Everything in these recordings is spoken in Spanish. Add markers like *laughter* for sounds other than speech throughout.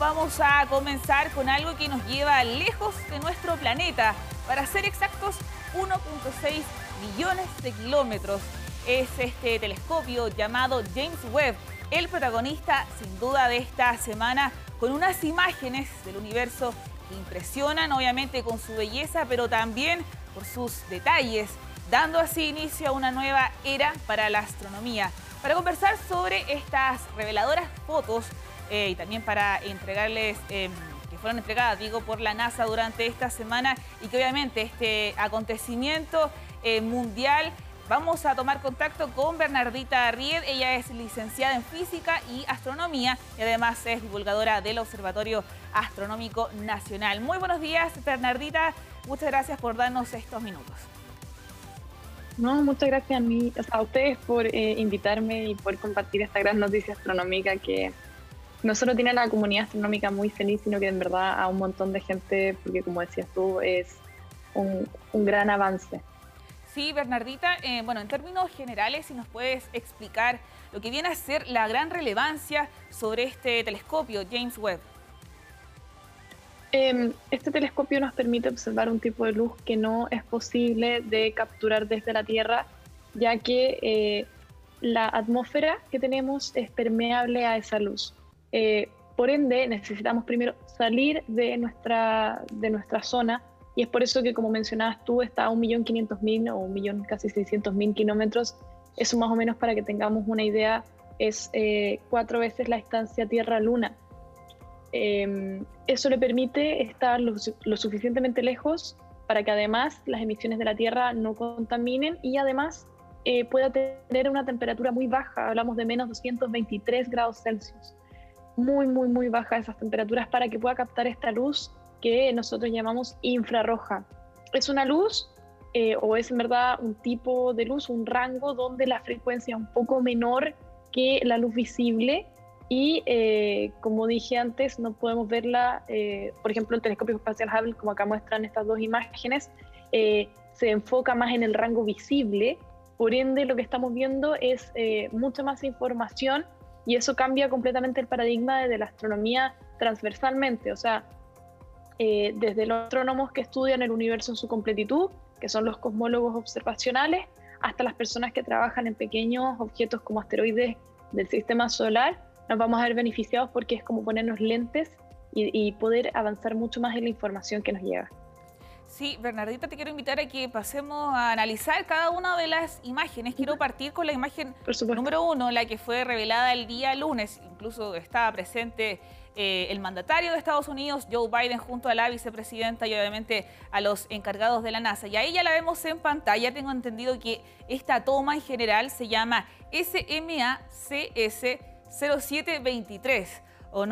Vamos a comenzar con algo que nos lleva lejos de nuestro planeta. Para ser exactos, 1.6 millones de kilómetros. Es este telescopio llamado James Webb, el protagonista sin duda de esta semana, con unas imágenes del universo que impresionan obviamente con su belleza, pero también por sus detalles, dando así inicio a una nueva era para la astronomía. Para conversar sobre estas reveladoras fotos, eh, y también para entregarles, em, que fueron entregadas, digo, por la NASA durante esta semana y que obviamente este acontecimiento eh, mundial Vamos a tomar contacto con Bernardita Ried. Ella es licenciada en Física y Astronomía y además es divulgadora del Observatorio Astronómico Nacional. Muy buenos días, Bernardita. Muchas gracias por darnos estos minutos. No, muchas gracias a, mí, a ustedes por eh, invitarme y por compartir esta gran noticia astronómica que no solo tiene a la comunidad astronómica muy feliz, sino que en verdad a un montón de gente, porque como decías tú, es un, gran avance. Sí, Bernardita, eh, bueno, en términos generales, si nos puedes explicar lo que viene a ser la gran relevancia sobre este telescopio, James Webb. Em, este telescopio nos permite observar un tipo de luz que no es posible de capturar desde la Tierra, ya que eh, la atmósfera que tenemos es permeable a esa luz. Eh, por ende, necesitamos primero salir de nuestra, de nuestra zona y es por eso que, como mencionabas tú, está a 1.500.000 o 1.000.000, casi 600.000 kilómetros. Eso más o menos para que tengamos una idea, es eh, cuatro veces la distancia Tierra-Luna. Em, eso le permite estar lo, lo, suficientemente lejos para que además las emisiones de la Tierra no contaminen y además eh, pueda tener una temperatura muy baja, hablamos de menos 223 grados Celsius muy, muy, muy baja esas temperaturas para que pueda captar esta luz que nosotros llamamos infrarroja. Es una luz eh, o es en verdad un tipo de luz, un rango donde la frecuencia es un poco menor que la luz visible y eh, como dije antes, no podemos verla, eh, por ejemplo, el telescopio espacial Hubble, como acá muestran estas dos imágenes, se enfoca más en el rango visible, por ende lo que estamos viendo es mucha más información y eso cambia completamente el paradigma de la astronomía transversalmente, o sea, eh, desde los astrónomos que estudian el universo en su completitud, que son los cosmólogos observacionales, hasta las personas que trabajan en pequeños objetos como asteroides del sistema solar, nos vamos a ver beneficiados porque es como ponernos lentes y poder avanzar mucho más en la información que nos llega. Sí, Bernardita, te quiero invitar a que pasemos a analizar cada una de las imágenes. Quiero partir con la imagen número uno, la que fue revelada el día lunes. Incluso estaba presente eh, el mandatario de Estados Unidos, Joe Biden, junto a la vicepresidenta y obviamente a los encargados de la NASA. Y ahí ya la vemos en pantalla. Tengo entendido que esta toma en general se llama SMACS 0723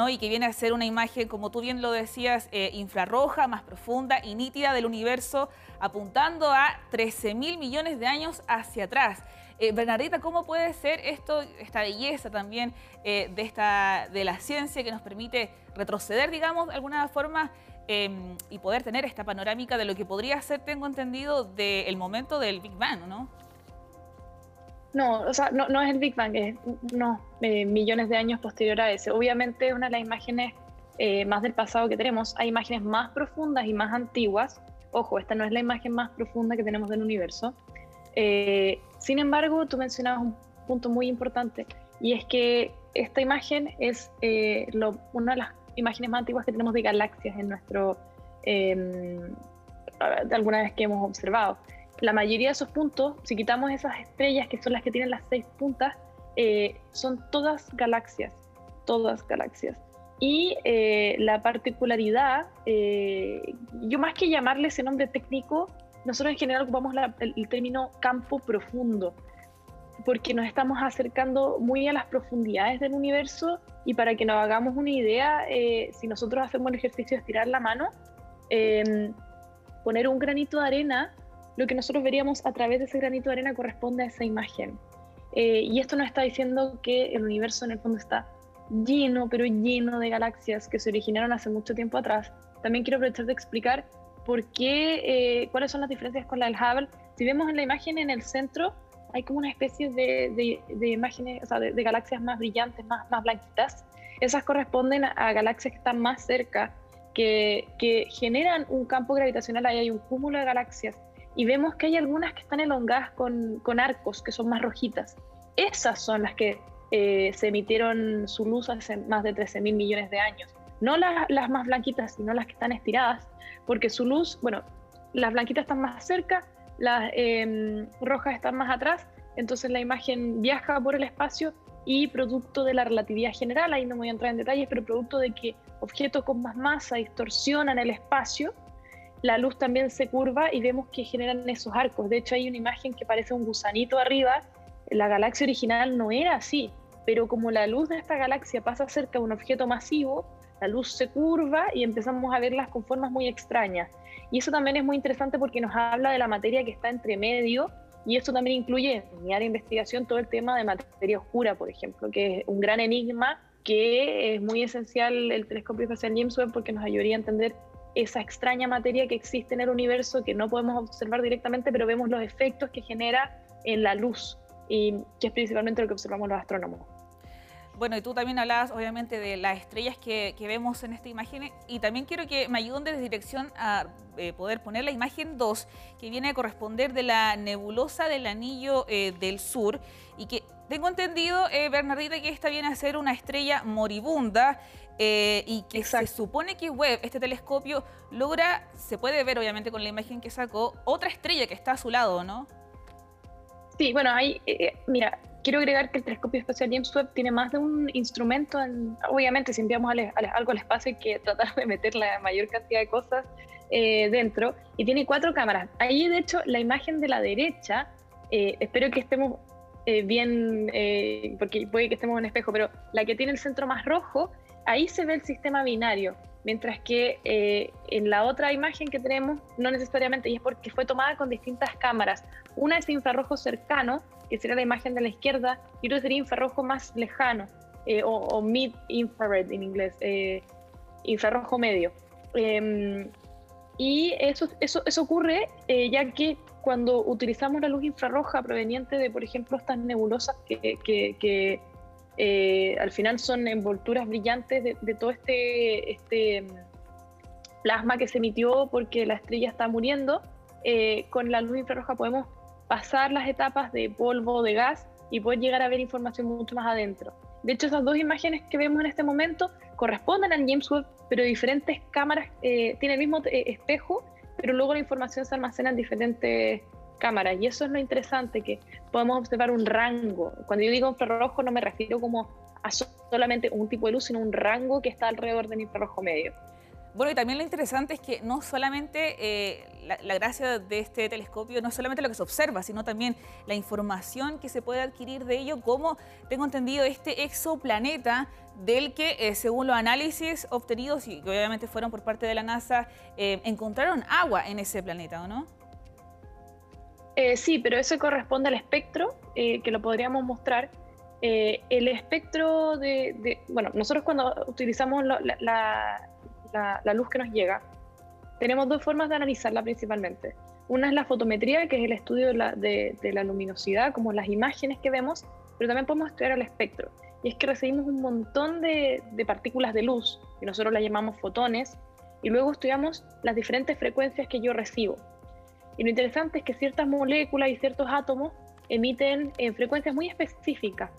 y que viene a ser una imagen, como tú bien lo decías, eh, infrarroja, más profunda y nítida del universo, apuntando a 13 mil millones de años hacia atrás. Eh, Bernardita, ¿cómo puede ser esto, esta belleza también eh, de, esta, de la ciencia que nos permite retroceder, digamos, de alguna forma em, y poder tener esta panorámica de lo que podría ser, tengo entendido, del momento del Big Bang, ¿no? No, o sea, no, es el Big Bang, es unos eh, millones de años posterior a ese. Obviamente es una de las imágenes eh, más del pasado que tenemos. Hay imágenes más profundas y más antiguas. Ojo, esta no es la imagen más profunda que tenemos del universo. Eh, sin embargo, tú mencionabas un punto muy importante y es que esta imagen es una de las imágenes más antiguas que tenemos de galaxias en nuestro, em, de alguna vez que hemos observado la mayoría de esos puntos, si quitamos esas estrellas que son las que tienen las seis puntas, eh, son todas galaxias, todas galaxias. Y eh, la particularidad, eh, yo más que llamarle ese nombre técnico, nosotros en general ocupamos el, término campo profundo, porque nos estamos acercando muy a las profundidades del universo y para que nos hagamos una idea, si nosotros hacemos el ejercicio de estirar la mano, poner un granito de arena lo que nosotros veríamos a través de ese granito de arena corresponde a esa imagen. Eh, y esto nos está diciendo que el universo en el fondo está lleno, pero lleno de galaxias que se originaron hace mucho tiempo atrás. También quiero aprovechar de explicar por qué, eh, cuáles son las diferencias con la del Hubble. Si vemos en la imagen en el centro, hay como una especie de, de, imágenes, o sea, de, galaxias más brillantes, más, más blanquitas. esas corresponden a galaxias que están más cerca, que, que generan un campo gravitacional, ahí hay un cúmulo de galaxias, y vemos que hay algunas que están elongadas con, con arcos, que son más rojitas. Esas son las que eh, se emitieron su luz hace más de 13 mil millones de años. No las, las más blanquitas, sino las que están estiradas, porque su luz, bueno, las blanquitas están más cerca, las em, rojas están más atrás, entonces la imagen viaja por el espacio y producto de la relatividad general, ahí no voy a entrar en detalles, pero producto de que objetos con más masa distorsionan el espacio, la luz también se curva y vemos que generan esos arcos. De hecho, hay una imagen que parece un gusanito arriba. La galaxia original no era así, pero como la luz de esta galaxia pasa cerca de un objeto masivo, la luz se curva y empezamos a verlas con formas muy extrañas. Y eso también es muy interesante porque nos habla de la materia que está entre medio y eso también incluye en mi área de investigación todo el tema de materia oscura, por ejemplo, que es un gran enigma que es muy esencial el telescopio espacial James Webb porque nos ayudaría a entender esa extraña materia que existe en el universo que no podemos observar directamente, pero vemos los efectos que genera en la luz, y que es principalmente lo que observamos los astrónomos. Bueno, y tú también hablabas obviamente de las estrellas que, vemos en esta imagen y también quiero que me ayuden desde dirección a eh, poder poner la imagen 2 que viene a corresponder de la nebulosa del anillo eh, del sur y que tengo entendido, eh, Bernardita, que esta viene a ser una estrella moribunda eh, y que se supone que Webb, este telescopio, logra, se puede ver obviamente con la imagen que sacó, otra estrella que está a su lado, ¿no? Sí, bueno, ahí, eh, mira, quiero agregar que el telescopio espacial James Webb tiene más de un instrumento, obviamente si enviamos algo al espacio hay que *laughs* tratar de meter la mayor cantidad de cosas dentro, y tiene cuatro cámaras. Ahí, de hecho, la imagen de la derecha, espero que estemos bien, porque puede que estemos en espejo, pero la que tiene el centro más rojo ahí se ve el sistema binario, mientras que eh, en la otra imagen que tenemos, no necesariamente, y es porque fue tomada con distintas cámaras. Una es infrarrojo cercano, que sería la imagen de la izquierda, y otra sería infrarrojo más lejano, eh, o, mid-infrared en inglés, eh, infrarrojo medio. Em, y eso, eso, eso ocurre ya que cuando utilizamos la luz infrarroja proveniente de, por ejemplo, estas nebulosas que, que eh, al final son envolturas brillantes de, todo este, este, plasma que se emitió porque la estrella está muriendo. Eh, con la luz infrarroja podemos pasar las etapas de polvo, de gas y poder llegar a ver información mucho más adentro. De hecho, esas dos imágenes que vemos en este momento corresponden al James Webb, pero diferentes cámaras eh, tienen el mismo espejo, pero luego la información se almacena en diferentes cámaras. Y eso es lo interesante, que podemos observar un rango. Cuando yo digo infrarrojo no me refiero como a solamente un tipo de luz, sino un rango que está alrededor del infrarrojo medio. Bueno, y también lo interesante es que no solamente eh, la, gracia de este telescopio, no solamente lo que se observa, sino también la información que se puede adquirir de ello, como tengo entendido este exoplaneta del que, eh, según los análisis obtenidos, y que obviamente fueron por parte de la NASA, eh, encontraron agua en ese planeta, ¿o no? Sí, pero eso corresponde al espectro, que lo podríamos mostrar. El espectro de, Bueno, nosotros cuando utilizamos la, luz que nos llega, tenemos dos formas de analizarla principalmente. Una es la fotometría, que es el estudio de la, luminosidad, como las imágenes que vemos, pero también podemos estudiar el espectro. Y es que recibimos un montón de, de partículas de luz, que nosotros las llamamos fotones, y luego estudiamos las diferentes frecuencias que yo recibo. Y lo interesante es que ciertas moléculas y ciertos átomos emiten en frecuencias muy específicas.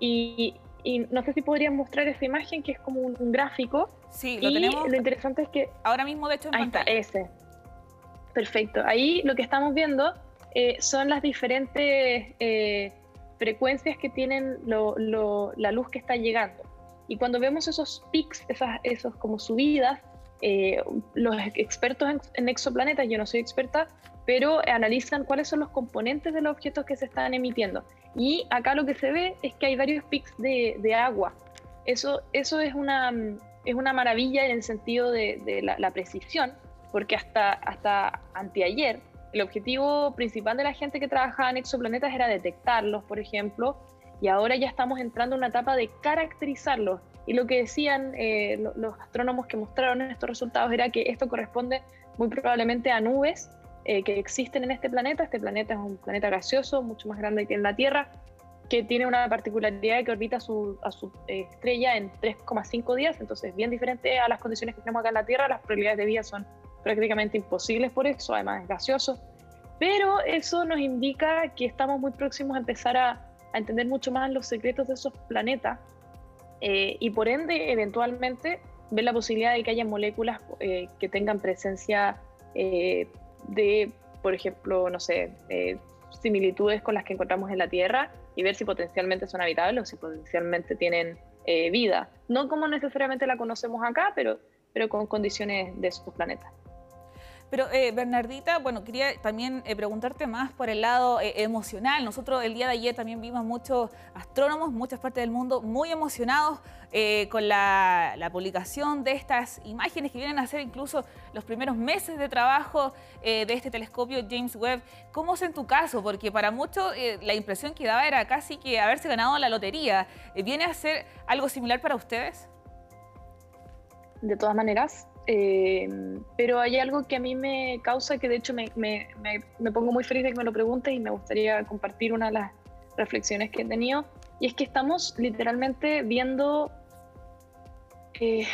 Y, no sé si podrían mostrar esa imagen que es como un, gráfico. Sí, lo tenemos. Lo interesante es que. Ahora mismo, de hecho, en ahí está, ese. Perfecto. Ahí lo que estamos viendo eh, son las diferentes eh, frecuencias que tienen la luz que está llegando. Y cuando vemos esos pics, esas esos como subidas, eh, los expertos en, exoplanetas, yo no soy experta, pero analizan cuáles son los componentes de los objetos que se están emitiendo. Y acá lo que se ve es que hay varios pics de, agua. Eso, eso es, una, es una maravilla en el sentido de, la, precisión, porque hasta, hasta anteayer el objetivo principal de la gente que trabajaba en exoplanetas era detectarlos, por ejemplo, y ahora ya estamos entrando en una etapa de caracterizarlos y lo que decían eh, los astrónomos que mostraron estos resultados era que esto corresponde muy probablemente a nubes eh, que existen en este planeta. Este planeta es un planeta gaseoso, mucho más grande que la Tierra. que tiene una particularidad que orbita su, a su estrella en 3,5 días, entonces bien diferente a las condiciones que tenemos acá en la Tierra, las probabilidades de vida son prácticamente imposibles por eso, además es gaseoso, pero eso nos indica que estamos muy próximos a empezar a, a entender mucho más los secretos de esos planetas eh, y por ende eventualmente ver la posibilidad de que haya moléculas eh, que tengan presencia eh, de, por ejemplo, no sé, similitudes con las que encontramos en la Tierra y ver si potencialmente son habitables o si potencialmente tienen vida. No como necesariamente la conocemos acá, pero, pero con condiciones de esos planetas. Pero eh, Bernardita, bueno, quería también eh, preguntarte más por el lado eh, emocional. Nosotros el día de ayer también vimos muchos astrónomos, muchas partes del mundo muy emocionados con la, publicación de estas imágenes que vienen a ser incluso los primeros meses de trabajo de este telescopio James Webb. ¿Cómo es en tu caso? Porque para muchos la impresión que daba era casi que haberse ganado la lotería. ¿Viene a ser algo similar para ustedes? De todas maneras, eh, pero hay algo que a mí me causa que de hecho me, me, me, pongo muy feliz de que me lo preguntes y me gustaría compartir una de las reflexiones que he tenido. Y es que estamos literalmente viendo... Eh,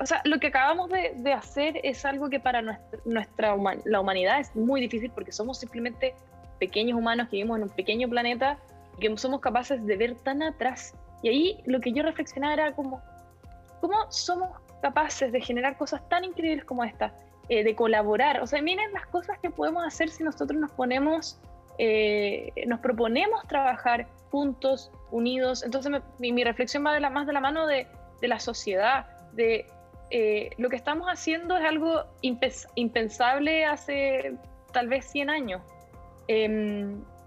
o sea, lo que acabamos de, de, hacer es algo que para nuestra, nuestra la humanidad es muy difícil porque somos simplemente pequeños humanos que vivimos en un pequeño planeta y que somos capaces de ver tan atrás. Y ahí lo que yo reflexionaba era como, ¿cómo somos capaces de generar cosas tan increíbles como esta, eh, de colaborar. O sea, miren las cosas que podemos hacer si nosotros nos ponemos, eh, nos proponemos trabajar juntos, unidos. Entonces mi, reflexión va de la, más de la mano de, la sociedad, de eh, lo que estamos haciendo es algo impensable hace tal vez 100 años.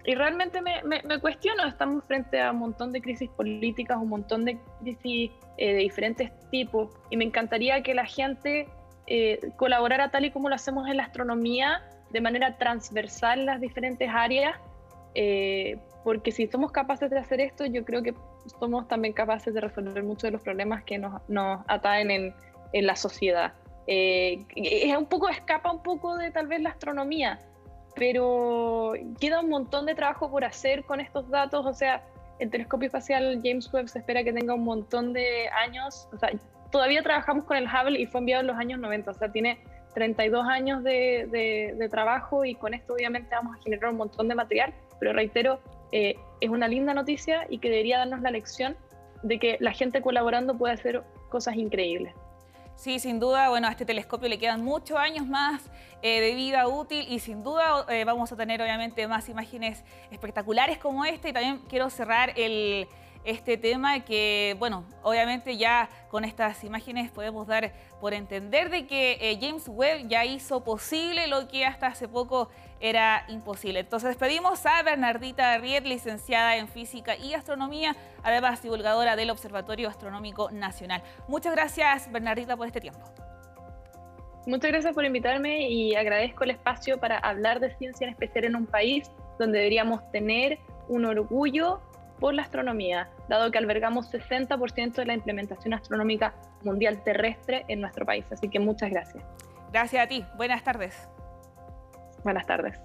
Y realmente me, me, cuestiono, estamos frente a un montón de crisis políticas, un montón de crisis eh, de diferentes tipos, y me encantaría que la gente eh, colaborara tal y como lo hacemos en la astronomía, de manera transversal en las diferentes áreas, eh, porque si somos capaces de hacer esto, yo creo que somos también capaces de resolver muchos de los problemas que nos, nos en, en la sociedad. es un poco, escapa un poco de tal vez la astronomía, pero queda un montón de trabajo por hacer con estos datos, o sea, el telescopio espacial James Webb se espera que tenga un montón de años, o sea, todavía trabajamos con el Hubble y fue enviado en los años 90, o sea, tiene 32 años de, de, trabajo y con esto obviamente vamos a generar un montón de material, pero reitero, eh, es una linda noticia y que debería darnos la lección de que la gente colaborando puede hacer cosas increíbles. Sí, sin duda, bueno, a este telescopio le quedan muchos años más eh, de vida útil y sin duda eh, vamos a tener obviamente más imágenes espectaculares como este. Y también quiero cerrar el, este tema que, bueno, obviamente ya con estas imágenes podemos dar por entender de que eh, James Webb ya hizo posible lo que hasta hace poco era imposible. Entonces despedimos a Bernardita Riet, licenciada en Física y Astronomía, además divulgadora del Observatorio Astronómico Nacional. Muchas gracias, Bernardita, por este tiempo. Muchas gracias por invitarme y agradezco el espacio para hablar de ciencia en especial en un país donde deberíamos tener un orgullo por la astronomía, dado que albergamos 60% de la implementación astronómica mundial terrestre en nuestro país. Así que muchas gracias. Gracias a ti. Buenas tardes. Buenas tardes.